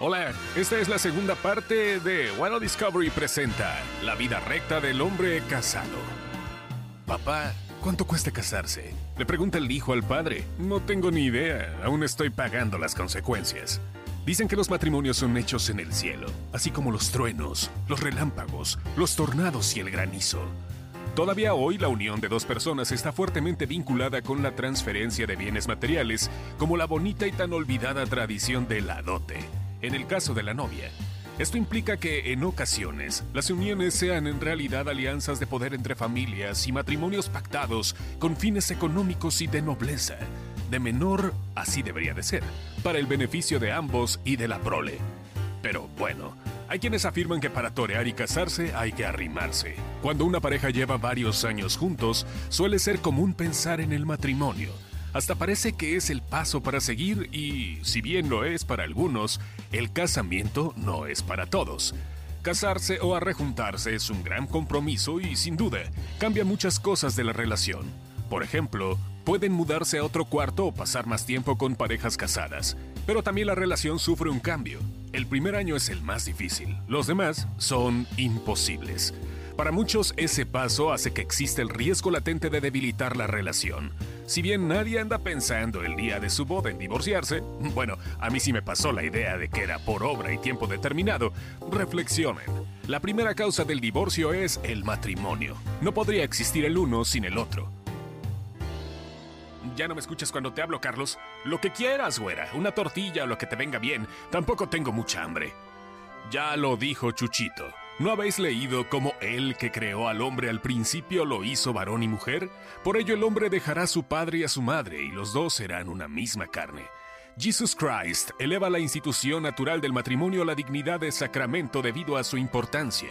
Hola, esta es la segunda parte de Bueno Discovery presenta La vida recta del hombre casado. Papá, ¿cuánto cuesta casarse? Le pregunta el hijo al padre. No tengo ni idea, aún estoy pagando las consecuencias. Dicen que los matrimonios son hechos en el cielo, así como los truenos, los relámpagos, los tornados y el granizo. Todavía hoy la unión de dos personas está fuertemente vinculada con la transferencia de bienes materiales, como la bonita y tan olvidada tradición de la dote en el caso de la novia. Esto implica que, en ocasiones, las uniones sean en realidad alianzas de poder entre familias y matrimonios pactados con fines económicos y de nobleza. De menor, así debería de ser, para el beneficio de ambos y de la prole. Pero bueno, hay quienes afirman que para torear y casarse hay que arrimarse. Cuando una pareja lleva varios años juntos, suele ser común pensar en el matrimonio hasta parece que es el paso para seguir y, si bien lo es para algunos, el casamiento no es para todos. Casarse o arrejuntarse es un gran compromiso y, sin duda, cambia muchas cosas de la relación. Por ejemplo, pueden mudarse a otro cuarto o pasar más tiempo con parejas casadas. Pero también la relación sufre un cambio. El primer año es el más difícil, los demás son imposibles. Para muchos ese paso hace que exista el riesgo latente de debilitar la relación. Si bien nadie anda pensando el día de su boda en divorciarse, bueno, a mí sí me pasó la idea de que era por obra y tiempo determinado, reflexionen. La primera causa del divorcio es el matrimonio. No podría existir el uno sin el otro. Ya no me escuchas cuando te hablo, Carlos. Lo que quieras, güera. Una tortilla o lo que te venga bien. Tampoco tengo mucha hambre. Ya lo dijo Chuchito. ¿No habéis leído cómo Él que creó al hombre al principio lo hizo varón y mujer? Por ello el hombre dejará a su padre y a su madre, y los dos serán una misma carne. Jesus Christ eleva la institución natural del matrimonio a la dignidad de sacramento debido a su importancia.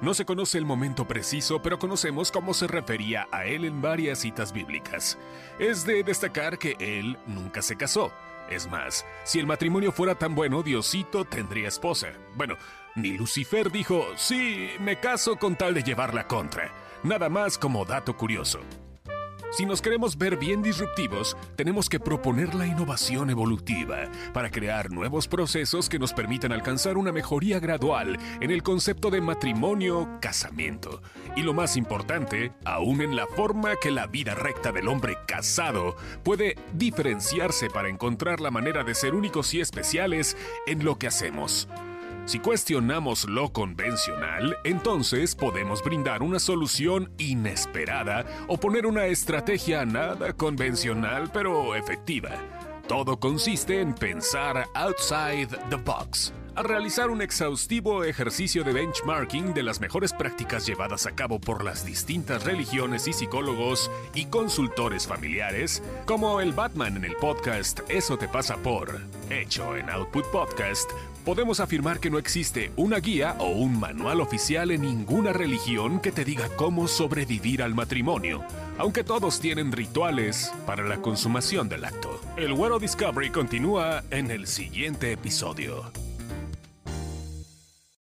No se conoce el momento preciso, pero conocemos cómo se refería a él en varias citas bíblicas. Es de destacar que él nunca se casó. Es más, si el matrimonio fuera tan bueno, Diosito tendría esposa. Bueno, ni Lucifer dijo, sí, me caso con tal de llevar la contra. Nada más como dato curioso. Si nos queremos ver bien disruptivos, tenemos que proponer la innovación evolutiva para crear nuevos procesos que nos permitan alcanzar una mejoría gradual en el concepto de matrimonio, casamiento. Y lo más importante, aún en la forma que la vida recta del hombre casado puede diferenciarse para encontrar la manera de ser únicos y especiales en lo que hacemos. Si cuestionamos lo convencional, entonces podemos brindar una solución inesperada o poner una estrategia nada convencional pero efectiva. Todo consiste en pensar outside the box. Al realizar un exhaustivo ejercicio de benchmarking de las mejores prácticas llevadas a cabo por las distintas religiones y psicólogos y consultores familiares, como el Batman en el podcast Eso te pasa por, hecho en Output Podcast, podemos afirmar que no existe una guía o un manual oficial en ninguna religión que te diga cómo sobrevivir al matrimonio, aunque todos tienen rituales para la consumación del acto. El World Discovery continúa en el siguiente episodio.